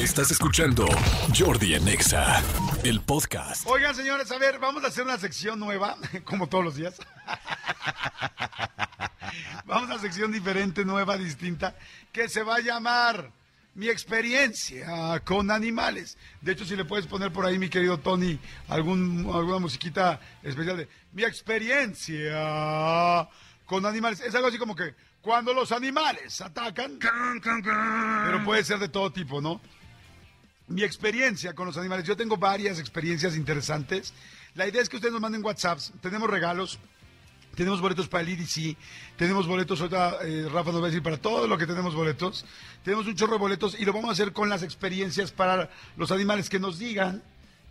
Estás escuchando Jordi en Exa, el podcast. Oigan, señores, a ver, vamos a hacer una sección nueva, como todos los días. vamos a una sección diferente, nueva, distinta, que se va a llamar Mi experiencia con animales. De hecho, si le puedes poner por ahí, mi querido Tony, algún, alguna musiquita especial de Mi experiencia con animales. Es algo así como que cuando los animales atacan, pero puede ser de todo tipo, ¿no? Mi experiencia con los animales. Yo tengo varias experiencias interesantes. La idea es que ustedes nos manden WhatsApps. Tenemos regalos. Tenemos boletos para el IDC, tenemos boletos, ahorita eh, Rafa nos va a decir para todo lo que tenemos boletos. Tenemos un chorro de boletos y lo vamos a hacer con las experiencias para los animales que nos digan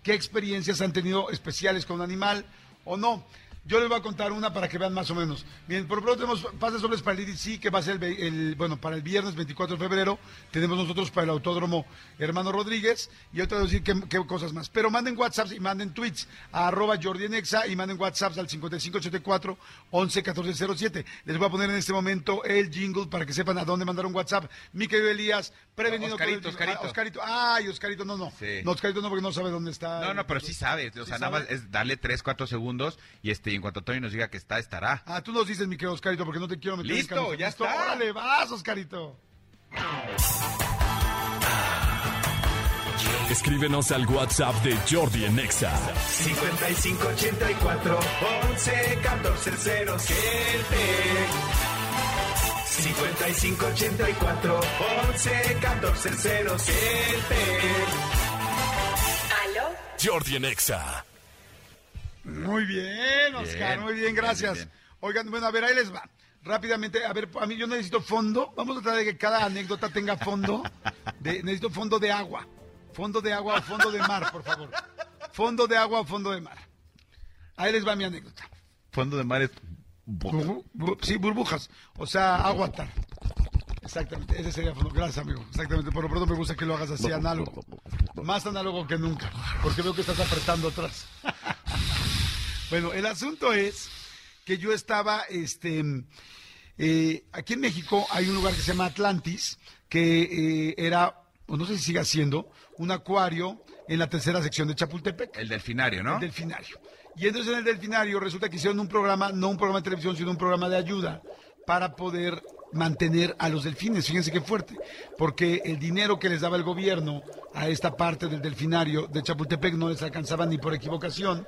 qué experiencias han tenido especiales con un animal o no. Yo les voy a contar una para que vean más o menos. Bien, por pronto tenemos pases dobles para el IDC, que va a ser el, bueno, para el viernes 24 de febrero. Tenemos nosotros para el Autódromo Hermano Rodríguez. Y otra voy a decir qué, cosas más. Pero manden WhatsApp y manden tweets a arroba Nexa y manden WhatsApp al 5584 111407. Les voy a poner en este momento el jingle para que sepan a dónde mandar un WhatsApp. Mi querido Elías, prevenido Oscarito, Oscarito. Ah, Oscarito. Ay, Oscarito, no, no. No, Oscarito no, porque no sabe dónde está. No, no, pero sí sabe. O sea, nada más es darle 3, 4 segundos y este en cuanto Tony nos diga que está, estará. Ah, tú nos dices, mi querido Oscarito, porque no te quiero meter Listo, ya está. Órale, vas, Oscarito. Escríbenos al WhatsApp de Jordi en Nexa. 5584 11 14 5584 11 14 ¿Aló? Jordi en Nexa. Muy bien, Oscar, muy bien, gracias. Oigan, bueno, a ver, ahí les va. Rápidamente, a ver, a mí yo necesito fondo. Vamos a tratar de que cada anécdota tenga fondo. necesito fondo de agua. Fondo de agua o fondo de mar, por favor. Fondo de agua o fondo de mar. Ahí les va mi anécdota. Fondo de mar es... sí, burbujas. O sea, agua tal. Exactamente, ese sería fondo. Gracias, amigo. Exactamente, por lo pronto me gusta que lo hagas así, análogo. Más análogo que nunca, porque veo que estás apretando atrás. Bueno, el asunto es que yo estaba, este, eh, aquí en México hay un lugar que se llama Atlantis, que eh, era, o no sé si sigue siendo, un acuario en la tercera sección de Chapultepec. El delfinario, ¿no? El delfinario. Y entonces en el delfinario resulta que hicieron un programa, no un programa de televisión, sino un programa de ayuda para poder mantener a los delfines. Fíjense qué fuerte, porque el dinero que les daba el gobierno a esta parte del delfinario de Chapultepec no les alcanzaba ni por equivocación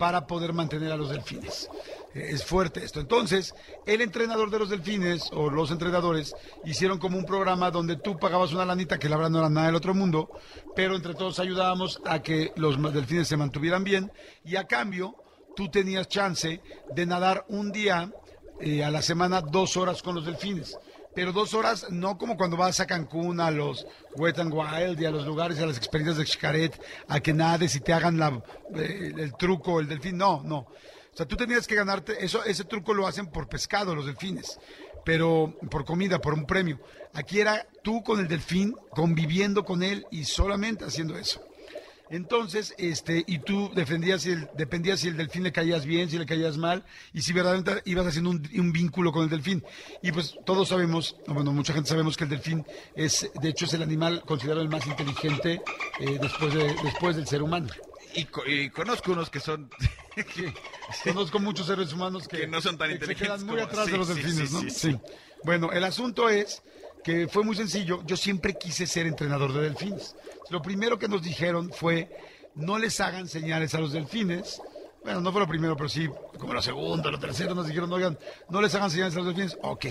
para poder mantener a los delfines. Eh, es fuerte esto. Entonces, el entrenador de los delfines o los entrenadores hicieron como un programa donde tú pagabas una lanita que la verdad no era nada del otro mundo, pero entre todos ayudábamos a que los delfines se mantuvieran bien y a cambio tú tenías chance de nadar un día eh, a la semana dos horas con los delfines pero dos horas no como cuando vas a Cancún, a los Wet Wild y a los lugares, a las experiencias de Xcaret, a que nades y te hagan la, eh, el truco, el delfín. No, no. O sea, tú tenías que ganarte, eso, ese truco lo hacen por pescado los delfines, pero por comida, por un premio. Aquí era tú con el delfín, conviviendo con él y solamente haciendo eso. Entonces, este, y tú defendías si el, dependías si el delfín le caías bien, si le caías mal, y si verdaderamente ibas haciendo un, vínculo con el delfín. Y pues todos sabemos, bueno, mucha gente sabemos que el delfín es, de hecho, es el animal considerado el más inteligente eh, después, de, después del ser humano. Y, conozco unos que son... conozco muchos seres humanos que, no son tan inteligentes. Se quedan muy atrás de los delfines, ¿no? Sí. Bueno, el asunto es que fue muy sencillo. Yo siempre quise ser entrenador de delfines. Lo primero que nos dijeron fue, no les hagan señales a los delfines. Bueno, no fue lo primero, pero sí, como lo segundo, lo tercero, nos dijeron, oigan, no les hagan señales a los delfines. Ok.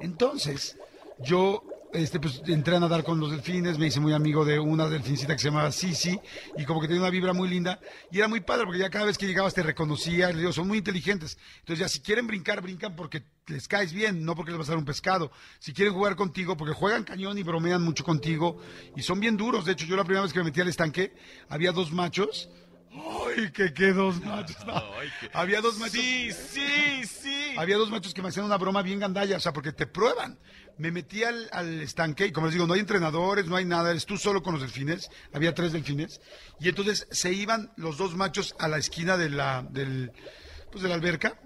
Entonces, yo este, pues entré a nadar con los delfines, me hice muy amigo de una delfincita que se llamaba Sisi, y como que tenía una vibra muy linda, y era muy padre, porque ya cada vez que llegabas te reconocía, y les digo, son muy inteligentes. Entonces ya si quieren brincar, brincan porque les caes bien, no porque les vas a dar un pescado. Si quieren jugar contigo, porque juegan cañón y bromean mucho contigo, y son bien duros. De hecho, yo la primera vez que me metí al estanque, había dos machos, ¡Ay, que qué dos machos! Había dos machos. Sí, sí, sí. Había dos machos que me hacían una broma bien gandalla, o sea, porque te prueban. Me metí al, estanque y como les digo, no hay entrenadores, no hay nada, eres tú solo con los delfines. Había tres delfines. Y entonces se iban los dos machos a la esquina de la, del, pues de la alberca.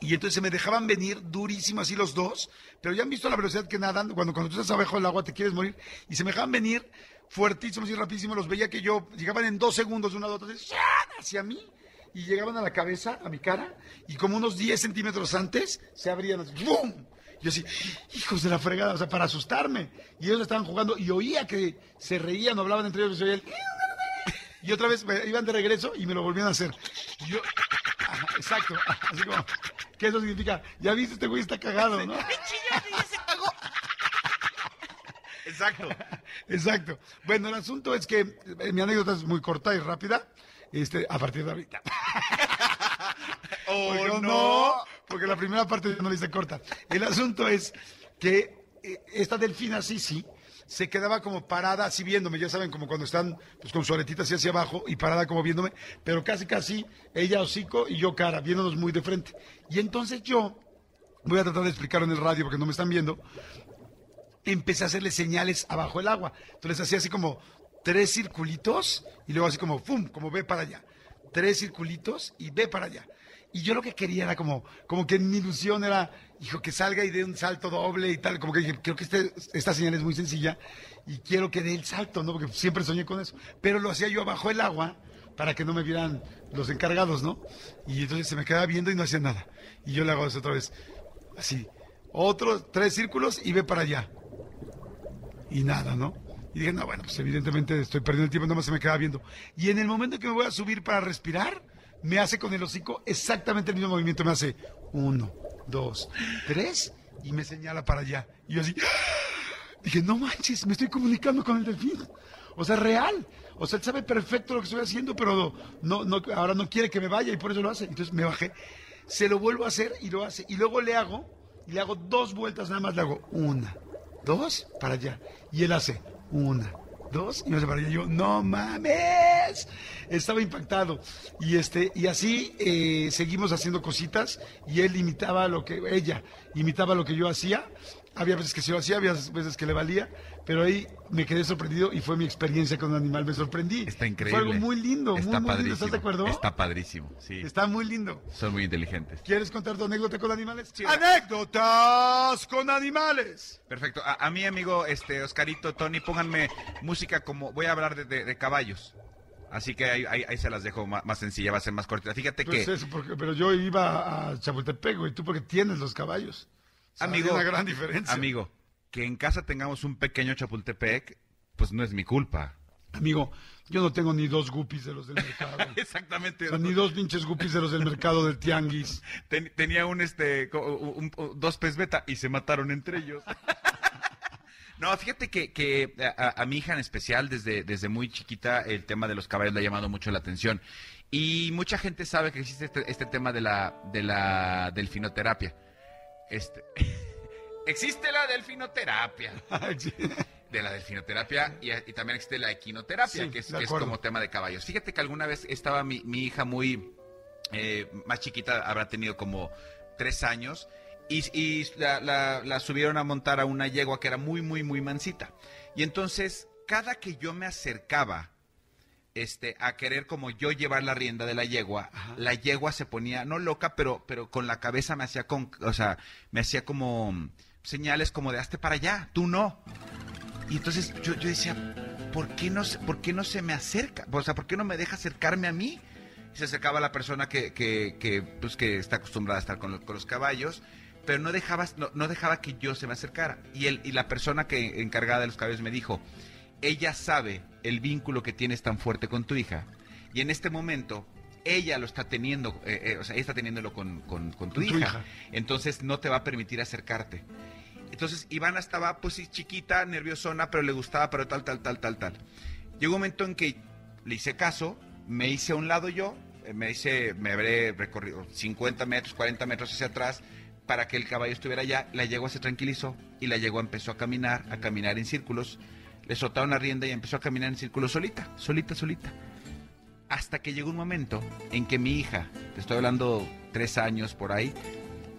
Y entonces se me dejaban venir durísimo así los dos, pero ya han visto la velocidad que nadan, cuando, cuando tú estás abajo del agua te quieres morir, y se me dejaban venir fuertísimos y rapidísimos. Los veía que yo llegaban en dos segundos de una a otra, hacia mí, y llegaban a la cabeza, a mi cara, y como unos 10 centímetros antes, se abrían así, ¡bum! Yo así, hijos de la fregada, o sea, para asustarme. Y ellos estaban jugando y oía que se reían hablaban entre ellos. Y, el, y otra vez iban de regreso y me lo volvían a hacer. Y yo, exacto, así como, que eso significa, ya viste, este güey está cagado, ¿no? Exacto. Exacto. Bueno, el asunto es que eh, mi anécdota es muy corta y rápida, este, a partir de ahorita. ¡Oh, Porque no, porque la primera parte no la hice corta. El asunto es que eh, esta delfina sí, sí, se quedaba como parada así viéndome, ya saben, como cuando están pues con su aretita así hacia abajo y parada como viéndome, pero casi casi ella hocico y yo cara, viéndonos muy de frente. Y entonces yo, voy a tratar de explicarlo en el radio porque no me están viendo, empecé a hacerle señales abajo el agua. Entonces hacía así como tres circulitos y luego así como ¡pum! como ve para allá. Tres circulitos y ve para allá. Y yo lo que quería era como, como que mi ilusión era, hijo, que salga y dé un salto doble y tal. Como que dije, creo que este- esta señal es muy sencilla y quiero que dé el salto, ¿no? Porque siempre soñé con eso. Pero lo hacía yo abajo el agua para que no me vieran los encargados, ¿no? Y entonces se me quedaba viendo y no hacía nada. Y yo le hago eso otra vez. Así. Otros tres círculos y ve para allá y nada, ¿no? Y dije, no, bueno, pues evidentemente estoy perdiendo el tiempo, nada más se me queda viendo. Y en el momento que me voy a subir para respirar, me hace con el hocico exactamente el mismo movimiento, me hace uno, dos, tres, y me señala para allá. Y yo así, dije, no manches, me estoy comunicando con el delfín. O sea, real. O sea, él sabe perfecto lo que estoy haciendo, pero no, no, ahora no quiere que me vaya y por eso lo hace. Entonces me bajé, se lo vuelvo a hacer y lo hace. Y luego le hago, y le hago dos vueltas nada más, le hago una, dos, para allá. Y él hace una, dos, y me. Y yo, no mames. Estaba impactado. Y este, y así eh, seguimos haciendo cositas, y él imitaba lo que, ella imitaba lo que yo hacía. Había veces que sí lo hacía, había veces que le valía, pero ahí me quedé sorprendido y fue mi experiencia con un animal, me sorprendí. Está increíble. Fue algo muy lindo, Está muy, muy lindo, ¿estás de acuerdo? Está padrísimo, sí. Está muy lindo. Son muy inteligentes. ¿Quieres contar tu anécdota con animales? Sí. ¡Anécdotas con animales! Perfecto. A, a mi amigo, este, Oscarito, Tony, pónganme música como, voy a hablar de, de- de caballos. Así que ahí, ahí- ahí se las dejo más, más sencilla, va a ser más cortita. Fíjate Pues que, eso, porque, pero yo iba a Chapultepec, güey, tú porque tienes los caballos. Amigo, una gran diferencia. amigo, que en casa tengamos un pequeño Chapultepec, pues no es mi culpa. Amigo, yo no tengo ni dos guppies de los del mercado. Exactamente. O sea, ni dos pinches guppies de los del mercado del tianguis. Ten- tenía un este un- un- dos pez beta y se mataron entre ellos. No, fíjate que, que a mi hija en especial, desde, desde muy chiquita, el tema de los caballos le ha llamado mucho la atención. Y mucha gente sabe que existe este, este tema de la, de la delfinoterapia. Este, existe la delfinoterapia. De la delfinoterapia y, y también existe la equinoterapia, Sí, que, es, que como tema de caballos. Fíjate que alguna vez estaba mi, mi hija muy eh, más chiquita, habrá tenido como tres años, y, y la, la- la subieron a montar a una yegua que era muy, muy, muy mansita. Y entonces, cada que yo me acercaba este, a querer como yo llevar la rienda de la yegua, la yegua se ponía, no loca, pero, pero con la cabeza me hacía con, o sea, me hacía como señales como de hazte para allá, tú no. Y entonces yo, yo decía, ¿por qué, no, ¿por qué no se me acerca? O sea, ¿por qué no me deja acercarme a mí? Y se acercaba la persona que, que, que, pues, que está acostumbrada a estar con, los- con los caballos, pero no dejaba, no, no dejaba que yo se me acercara. Y, el, y la persona que encargada de los caballos me dijo, ella sabe el vínculo que tienes tan fuerte con tu hija, y en este momento ella lo está teniendo, eh, eh, o sea, ella está teniéndolo con, con- con tu, hija. entonces no te va a permitir acercarte. Entonces Ivana estaba pues sí, chiquita, nerviosona, pero le gustaba, pero tal, tal, tal, tal, tal. Llegó un momento en que le hice caso, me hice a un lado yo, eh, me hice, me habré recorrido 50 metros, 40 metros hacia atrás para que el caballo estuviera allá. La yegua se tranquilizó y la yegua empezó a caminar, a caminar en círculos. Le soltaron la rienda y empezó a caminar en círculos solita, solita, solita. Hasta que llegó un momento en que mi hija, te estoy hablando tres años por ahí,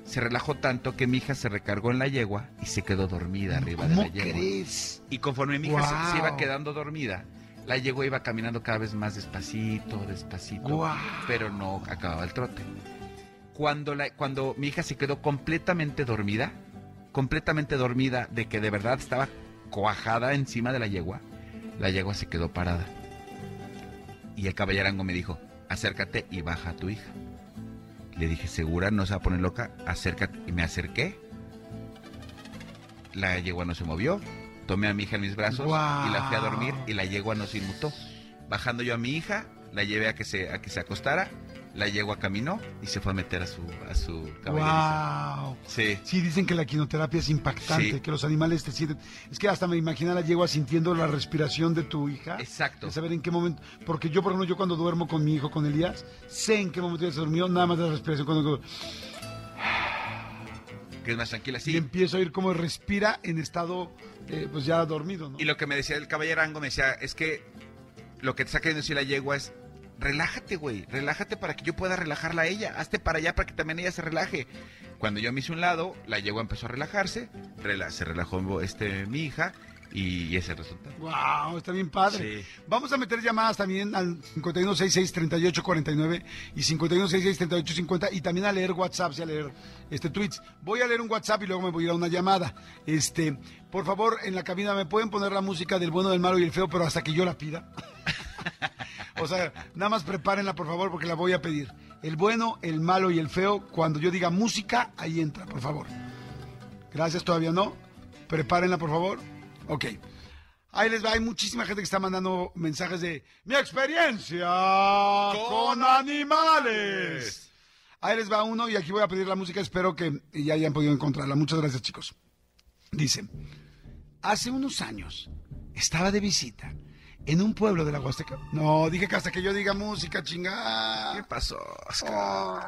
se relajó tanto que mi hija se recargó en la yegua y se quedó dormida arriba de ¿Cómo la yegua. crees? Y conforme mi hija se- iba quedando dormida, la yegua iba caminando cada vez más despacito, despacito, pero no acababa el trote. Cuando, la, cuando mi hija se quedó completamente dormida, completamente dormida de que de verdad estaba cuajada encima de la yegua, la yegua se quedó parada. Y el caballerango me dijo, acércate y baja a tu hija. Le dije, ¿segura? ¿No se va a poner loca? Acércate. Y me acerqué. La yegua no se movió. Tomé a mi hija en mis brazos y la fui a dormir y la yegua no se inmutó. Bajando yo a mi hija, la llevé a que se, a que se acostara. La yegua caminó y se fue a meter a su, a su caballeriza. Wow. Sí. Sí, dicen que la quinoterapia es impactante, Sí. que los animales te sienten. Es que hasta me imagino a la yegua sintiendo la respiración de tu hija. Exacto. De saber en qué momento. Porque yo, por ejemplo, yo cuando duermo con mi hijo, con Elías, sé en qué momento ya se durmió, nada más de la respiración. Cuando, Que es más tranquila, Y sí. empiezo a oír cómo respira en estado, eh, pues ya dormido, ¿no? Y lo que me decía el caballerango, me decía, es que lo que te está queriendo decir la yegua es, relájate, güey, relájate para que yo pueda relajarla a ella, hazte para allá para que también ella se relaje. Cuando yo me hice un lado, la yegua empezó a relajarse, rela- se relajó este, mi hija y, ese resultado. Wow, está bien padre. Sí. Vamos a meter llamadas también al 5166-3849 y 5166-3850 y también a leer WhatsApp y a leer este tweets. Voy a leer un WhatsApp y luego me voy a ir a una llamada. Este, por favor, en la cabina me pueden poner la música del bueno, del malo y el feo, pero hasta que yo la pida. o sea, nada más prepárenla, por favor, porque la voy a pedir. El bueno, el malo y el feo, cuando yo diga música, ahí entra, por favor. Gracias, todavía no. Prepárenla, por favor. Ok. Ahí les va, hay muchísima gente que está mandando mensajes de mi experiencia con, animales. Ahí les va uno y aquí voy a pedir la música, espero que ya hayan podido encontrarla. Muchas gracias, chicos. Dice, hace unos años estaba de visita en un pueblo de la Huasteca. No, dije que hasta que yo diga música, chingada. ¿Qué pasó, Oscar? Oh,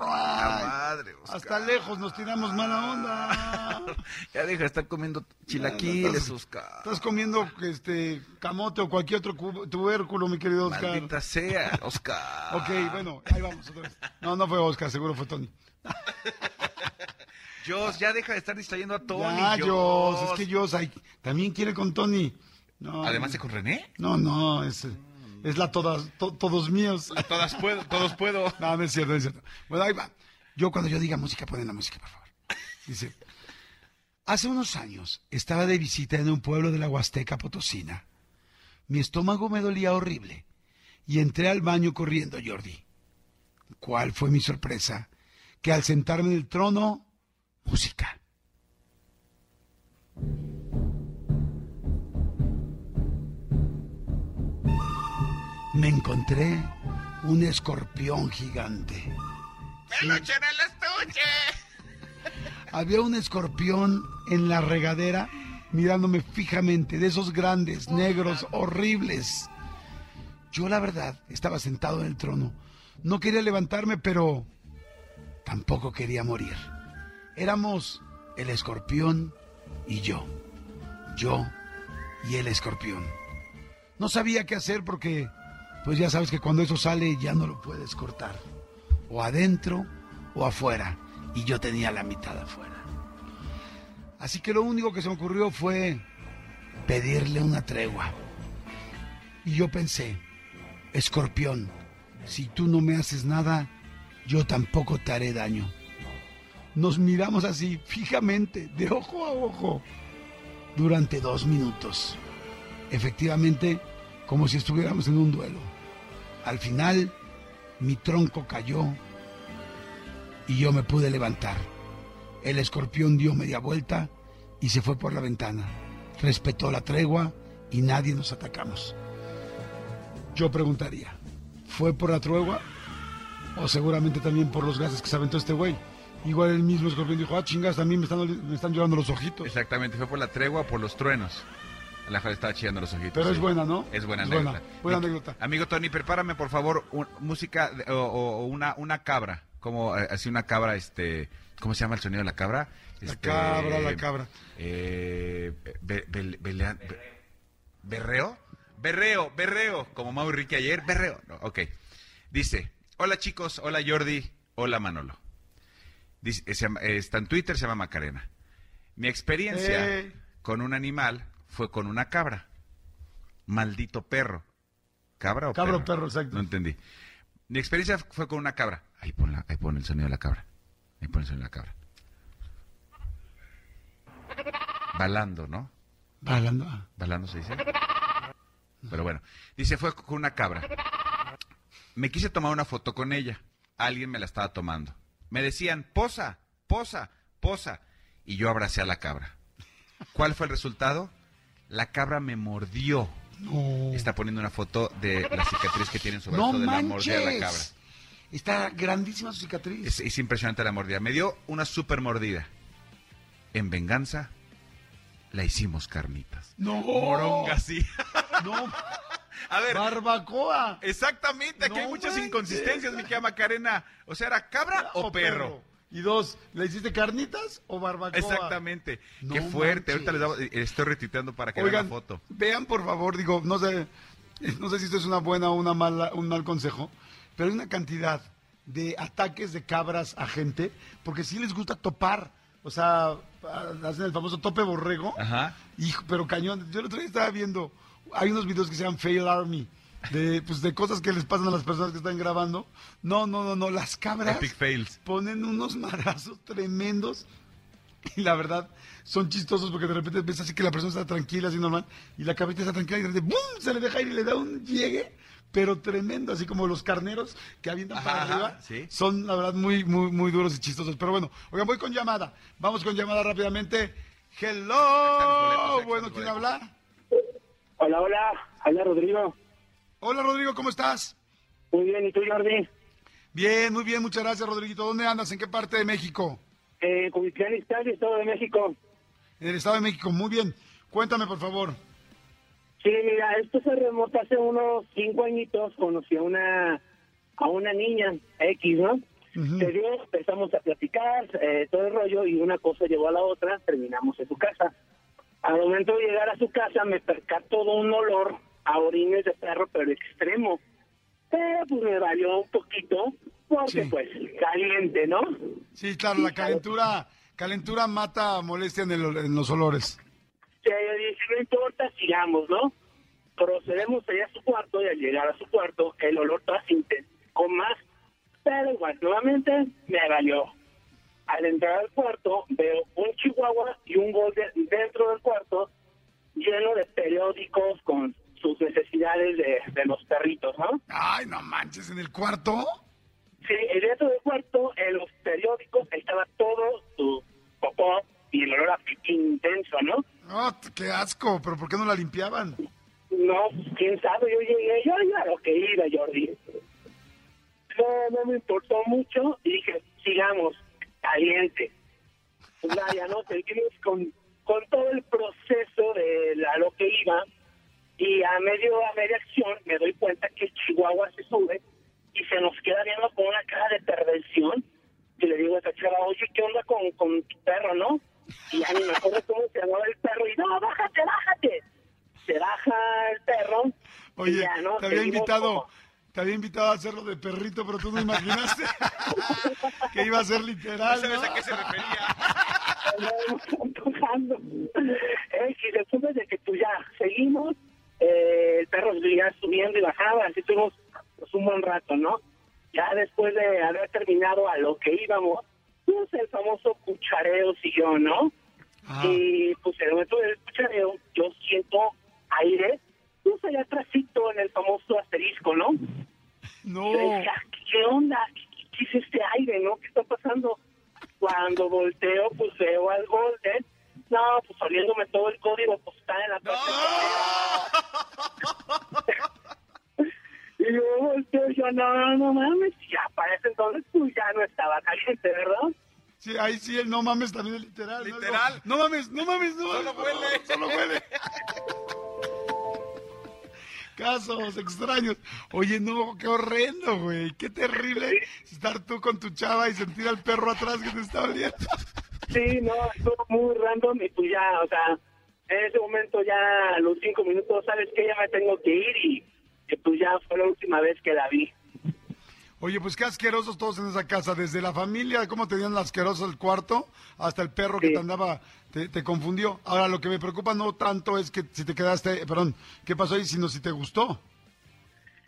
La madre, Oscar. hasta lejos nos tiramos mala onda. Ya deja de estar comiendo chilaquiles, Estás- Oscar. Estás comiendo este camote o cualquier otro tubérculo, mi querido Oscar. Maldita sea, Oscar. Ok, bueno, ahí vamos otra vez. No, no fue Oscar, seguro fue Tony. Jos, ya deja de estar distrayendo a Tony. Jos. Jos, es que Jos ay, también quiere con Tony. No, Además de con René. No, no, es, es la todas, to- todos míos. Todas puedo, todos puedo. No, no es cierto, no es cierto. Bueno, ahí va. Yo cuando yo diga música, ponen la música, por favor. Dice, hace unos años estaba de visita en un pueblo de la Huasteca Potosina. Mi estómago me dolía horrible y entré al baño corriendo, Jordi. ¿Cuál fue mi sorpresa? Que al sentarme en el trono, música. Me encontré un escorpión gigante. ¡Peluche en el estuche! Había un escorpión en la regadera mirándome fijamente, de esos grandes, negros, horribles. Yo la verdad estaba sentado en el trono. No quería levantarme, pero tampoco quería morir. Éramos el escorpión y yo. Yo y el escorpión. No sabía qué hacer porque, pues ya sabes que cuando eso sale ya no lo puedes cortar. O adentro o afuera. Y yo tenía la mitad afuera. Así que lo único que se me ocurrió fue pedirle una tregua. Y yo pensé, escorpión, si tú no me haces nada, yo tampoco te haré daño. Nos miramos así, fijamente, de ojo a ojo, durante dos minutos. Efectivamente, como si estuviéramos en un duelo. Al final, mi tronco cayó y yo me pude levantar. El escorpión dio media vuelta y se fue por la ventana. Respetó la tregua y nadie nos atacamos. Yo preguntaría, ¿fue por la tregua? O seguramente también por los gases que se aventó este güey. Igual el mismo escorpión dijo, ah, chingas, también me me están llorando los ojitos. Exactamente, fue por la tregua, por los truenos. La cual estaba chillando los ojitos. Pero es sí. buena, ¿no? Es buena Es anécdota. buena, buena anécdota. Amigo Tony, prepárame por favor un- música de- o, una, una cabra. Como eh, así una cabra, este. ¿Cómo se llama el sonido de la cabra? La Este, cabra, la cabra. Eh, be- be- belea- be- ¿Berreo? Berreo, berreo. Como Mau Ricky ayer. Berreo. No, ok. Dice: Hola chicos, hola Jordi, hola Manolo. Dice, se llama- eh, está en Twitter, se llama Macarena. Mi experiencia con un animal fue con una cabra. Maldito perro. ¿Cabra o Cabra perro? o perro, exacto. No entendí. Mi experiencia fue con una cabra. Ahí pon, la- ahí pon el sonido de la cabra. Ahí pon el sonido de la cabra. Balando, ¿no? Balando. ah. Balando se dice. Pero bueno, dice, fue con una cabra. Me quise tomar una foto con ella. Alguien me la estaba tomando. Me decían, posa, posa, posa. Y yo abracé a la cabra. ¿Cuál fue el resultado? La cabra me mordió. No. Está poniendo una foto de la cicatriz que tiene en su brazo No de la mordida de la cabra. Está grandísima su cicatriz. Es, es impresionante la mordida. Me dio una super mordida. En venganza, la hicimos carnitas. No. Moronga, sí. No. A ver, Barbacoa. exactamente, aquí No hay muchas manches. inconsistencias, mi querida Macarena. O sea, ¿era cabra o, perro? Y dos, ¿le hiciste carnitas o barbacoa? Exactamente. No Qué fuerte. manches. Ahorita les damos- eh, estoy retuiteando para que vean Oigan, la foto. vean por favor, digo, no sé, no sé si esto es una buena o una mala, un mal consejo, pero hay una cantidad de ataques de cabras a gente, porque sí les gusta topar, o sea, hacen el famoso tope borrego, Ajá. hijo, pero cañón. Yo el otro día estaba viendo, hay unos videos que se llaman Fail Army, de, pues, de cosas que les pasan a las personas que están grabando. No, no, no, no, las cabras Epic fails. ponen unos marazos tremendos y la verdad son chistosos porque de repente ves así que la persona está tranquila, así normal, y la cabrita está tranquila y de repente ¡bum! se le deja ir y le da un llegue, pero tremendo, así como los carneros que avientan para arriba. sí. Son la verdad muy, muy, muy duros y chistosos. Pero bueno, oigan, voy con llamada. Vamos con llamada rápidamente. Hello. boletos, Bueno, ¿quién habla? Hola, hola, habla Rodrigo. Hola Rodrigo, ¿cómo estás? Muy bien, ¿y tú, Jordi? Bien, muy bien, muchas gracias Rodriguito. ¿Dónde andas? ¿En qué parte de México? Eh, Cubitlán Estado de México. En el Estado de México, muy bien. Cuéntame, por favor. Sí, mira, esto se remonta hace unos cinco añitos. Conocí a una, a una niña X, ¿no? Se dio, empezamos a platicar, eh, todo el rollo, y una cosa llevó a la otra, terminamos en su casa. Al momento de llegar a su casa me percató de un olor a orines de perro, pero extremo. Pero pues me valió un poquito, porque Sí. pues caliente, ¿no? Sí, claro, la calentura, calentura mata molestia en, el- en los olores. Sí, yo dije, no importa, sigamos, ¿no? Procedemos allá a su cuarto y al llegar a su cuarto, el olor se intensificó más. Pero igual, nuevamente, me valió. Al entrar al cuarto, veo un chihuahua y un golden dentro del cuarto, lleno de periódicos con sus necesidades de, de los perritos, ¿no? Ay, no manches, ¿en el cuarto? Sí, dentro del cuarto, en los periódicos, estaba todo su popó y el olor a intenso, ¿no? Oh, qué asco, pero ¿por qué no la limpiaban? No, quién sabe, yo llegué, yo iba a lo que iba, Jordi. No, no me importó mucho y dije, sigamos, caliente. Pues vaya, ¿no? Seguimos con, con todo el proceso de la- lo que iba y a medio a media acción me doy cuenta que el chihuahua se sube y se nos queda viendo con una cara de perversión. Y le digo a esta chava, oye, ¿qué onda con, con tu perro, no? Y ya ni me acuerdo cómo se llamaba el perro y no, bájate, bájate. Se baja el perro. Oye, ya, ¿no? te había Seguimos invitado, como- te había invitado a hacerlo de perrito, pero tú no imaginaste que iba a ser literal, ¿Sabes ¿no? a qué se refería? y después de que pues ya seguimos, eh, el perro seguía subiendo y bajaba, así tuvimos pues, un buen rato, ¿no? Ya después de haber terminado a lo que íbamos, pues el famoso cuchareo siguió, ¿no? Ah, Y pues en el momento del cuchareo, yo siento aire, pues allá atrásito en el famoso asterisco, ¿no? no, Yo decía, ¿qué onda? ¿Qué, qué es este aire, no? ¿Qué está pasando? Cuando volteo, pues veo al Golden. No, pues oliéndome todo el código postal en la parte Y yo volteo y yo, no, no mames. Y ya para ese entonces, pues ya no estaba caliente, ¿verdad? Sí, el no mames también es literal. ¿no? Literal. No, mames, no mames, no Solo mames, huele. no, solo huele. Casos extraños. Oye, no, qué horrendo, güey. Qué terrible estar tú con tu chava y sentir al perro atrás que te está oliendo. Sí, no, estuvo muy random y pues ya, o sea, en ese momento ya a los cinco minutos, ¿sabes que Ya me tengo que ir y, y pues ya fue la última vez que la vi. Oye, pues qué asquerosos todos en esa casa, desde la familia, cómo tenían asqueroso el cuarto, hasta el perro que te andaba, te, te confundió. Ahora, lo que me preocupa no tanto es que si te quedaste, perdón, qué pasó ahí, sino si te gustó.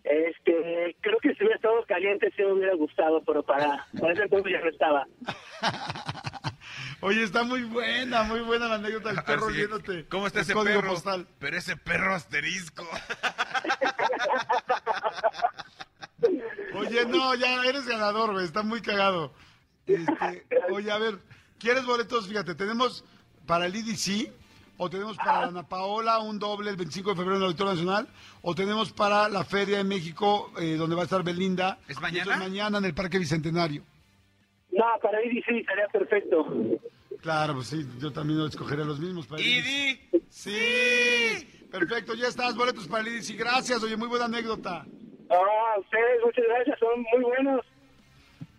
Este, creo que si hubiera estado caliente sí me hubiera gustado, pero para, para ese entonces ya no estaba. Oye, está muy buena, muy buena la anécdota del perro Así, viéndote. ¿Cómo está ese código perro? postal. Pero ese perro asterisco. no, ya eres ganador, güey. Está muy cagado. Este, oye, a ver, ¿quieres boletos? Fíjate, tenemos para el IDC o tenemos para la Ana Paola un doble el 25 de febrero en el Auditorio Nacional o tenemos para la Feria de México eh, donde va a estar Belinda. ¿Es mañana? eso mañana en el Parque Bicentenario. No, para sí, estaría perfecto. Claro, pues sí, yo también escogeré los mismos para. ¡Idi! Sí, perfecto, ya estás, boletos para el IDC. Gracias, oye, muy buena anécdota. Ah, ustedes, muchas gracias, son muy buenos.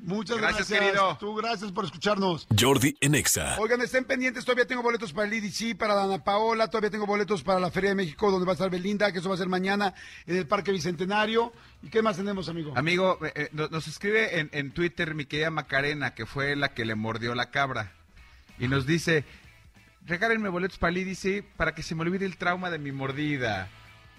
Muchas Gracias, gracias. querido. Tú, gracias por escucharnos. Jordi en Exa. Oigan, estén pendientes, todavía tengo boletos para el IDC, para la Ana Paola, todavía tengo boletos para la Feria de México, donde va a estar Belinda, que eso va a ser mañana en el Parque Bicentenario. ¿Y qué más tenemos, amigo? Amigo, eh, eh, nos nos escribe en, en Twitter mi querida Macarena, que fue la que le mordió la cabra. Y nos dice, regálenme boletos para el IDC para que se me olvide el trauma de mi mordida.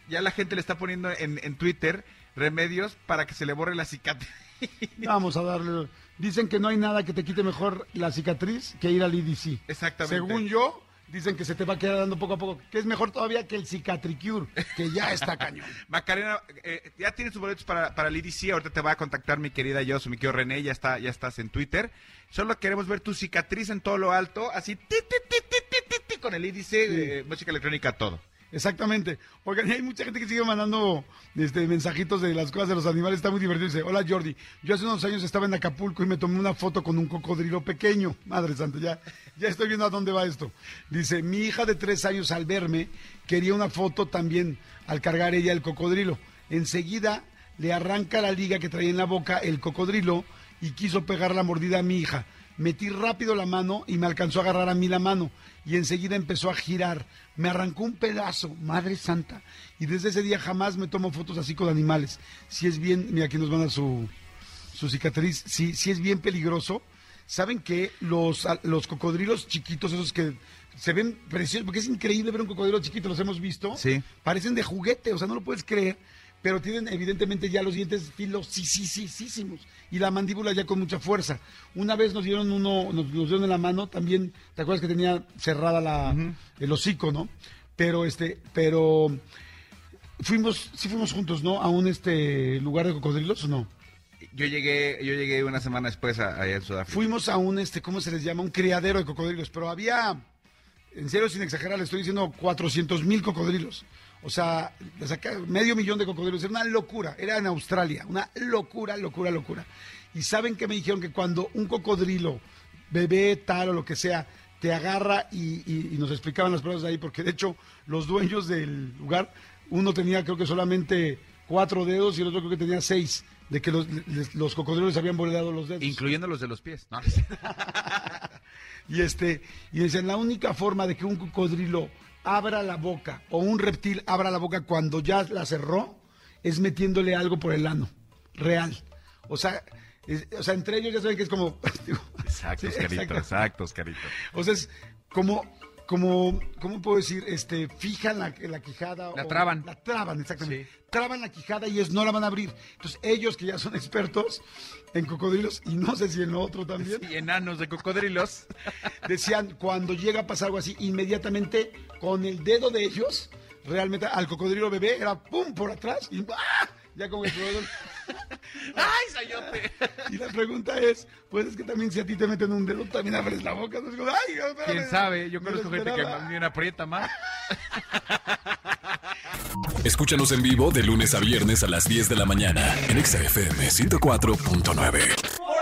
Ya la gente le está poniendo en, en Twitter remedios para que se le borre la cicatriz. Vamos a darle. Dicen que no hay nada que te quite mejor la cicatriz que ir al IDC. Exactamente. Según yo, dicen que se te va a quedar dando poco a poco, que es mejor todavía que el Cicatricure, que ya está cañón. Macarena, eh, ya tienes tus boletos para, para el IDC, ahorita te va a contactar mi querida Yosu, mi querido René, ya, está, ya estás en Twitter. Solo queremos ver tu cicatriz en todo lo alto, así, ti, ti, con el IDC, eh, música electrónica, todo. Exactamente. Oigan, hay mucha gente que sigue mandando este, mensajitos de las cosas de los animales. Está muy divertido. Dice, hola Jordi, yo hace unos años estaba en Acapulco y me tomé una foto con un cocodrilo pequeño. Madre santa, ya, ya estoy viendo a dónde va esto. Dice, mi hija de tres años al verme quería una foto también al cargar ella el cocodrilo. Enseguida le arranca la liga que traía en la boca el cocodrilo y quiso pegar la mordida a mi hija. Metí rápido la mano y me alcanzó a agarrar a mí la mano y enseguida empezó a girar. Me arrancó un pedazo, madre santa. Y desde ese día jamás me tomo fotos así con animales. Si es bien, mira aquí nos van a su, su cicatriz, si, si es bien peligroso. ¿Saben que los, a- los cocodrilos chiquitos, esos que se ven preciosos, porque es increíble ver un cocodrilo chiquito, los hemos visto? Sí. Parecen de juguete, o sea, no lo puedes creer, pero tienen evidentemente ya los dientes filosísimos y la mandíbula ya con mucha fuerza. Una vez nos dieron uno, nos, nos dieron en la mano, también, ¿te acuerdas que tenía cerrada la, el hocico, no? Pero este, pero fuimos, sí fuimos juntos, ¿no? A un este lugar de cocodrilos o no? Yo llegué, yo llegué una semana después a- allá en Sudáfrica. Fuimos a un este, ¿cómo se les llama? Un criadero de cocodrilos, pero había, en serio, sin exagerar, le estoy diciendo 400 mil cocodrilos. O sea, medio millón de cocodrilos. Era una locura. Era en Australia. Una locura, locura, locura. Y saben que me dijeron que cuando un cocodrilo, bebé, tal o lo que sea, te agarra y, y- y nos explicaban las pruebas de ahí, porque de hecho los dueños del lugar, uno tenía creo que solamente cuatro dedos y el otro creo que tenía seis, de que los, les- los cocodrilos les habían volado los dedos. Incluyendo los de los pies. No, Y este, y decían, la única forma de que un cocodrilo abra la boca o un reptil abra la boca cuando ya la cerró es metiéndole algo por el ano. Real. O sea, es- o sea, entre ellos ya saben que es como. Exacto, Oscarito, exacto, Oscarito. O sea, es como, como, ¿cómo puedo decir? Este, fijan la, la quijada. La o- traban. La traban, exactamente. Sí. Traban la quijada y es no la van a abrir. Entonces, ellos que ya son expertos en cocodrilos, y no sé si en lo otro también, Y enanos de cocodrilos. decían, cuando llega a pasar algo así, inmediatamente con el dedo de ellos, realmente al cocodrilo bebé era pum por atrás y ¡ah! ya como el. ¡Ay, sayote! Y la pregunta es, pues es que también si a ti te meten un dedo, también abres la boca. ¿no? ¡ay, espérame! ¿Quién sabe? Yo conozco gente que más bien aprieta más. Escúchanos en vivo de lunes a viernes a las 10 de la mañana en Exa FM 104.9.